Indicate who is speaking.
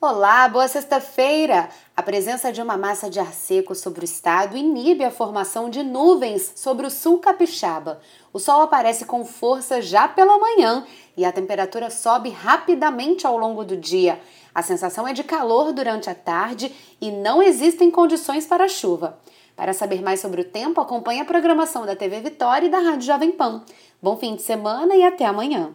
Speaker 1: Olá, boa sexta-feira! A presença de uma massa de ar seco sobre o estado inibe a formação de nuvens sobre o sul capixaba. O sol aparece com força já pela manhã e a temperatura sobe rapidamente ao longo do dia. A sensação é de calor durante a tarde e não existem condições para chuva. Para saber mais sobre o tempo, acompanhe a programação da TV Vitória e da Rádio Jovem Pan. Bom fim de semana e até amanhã!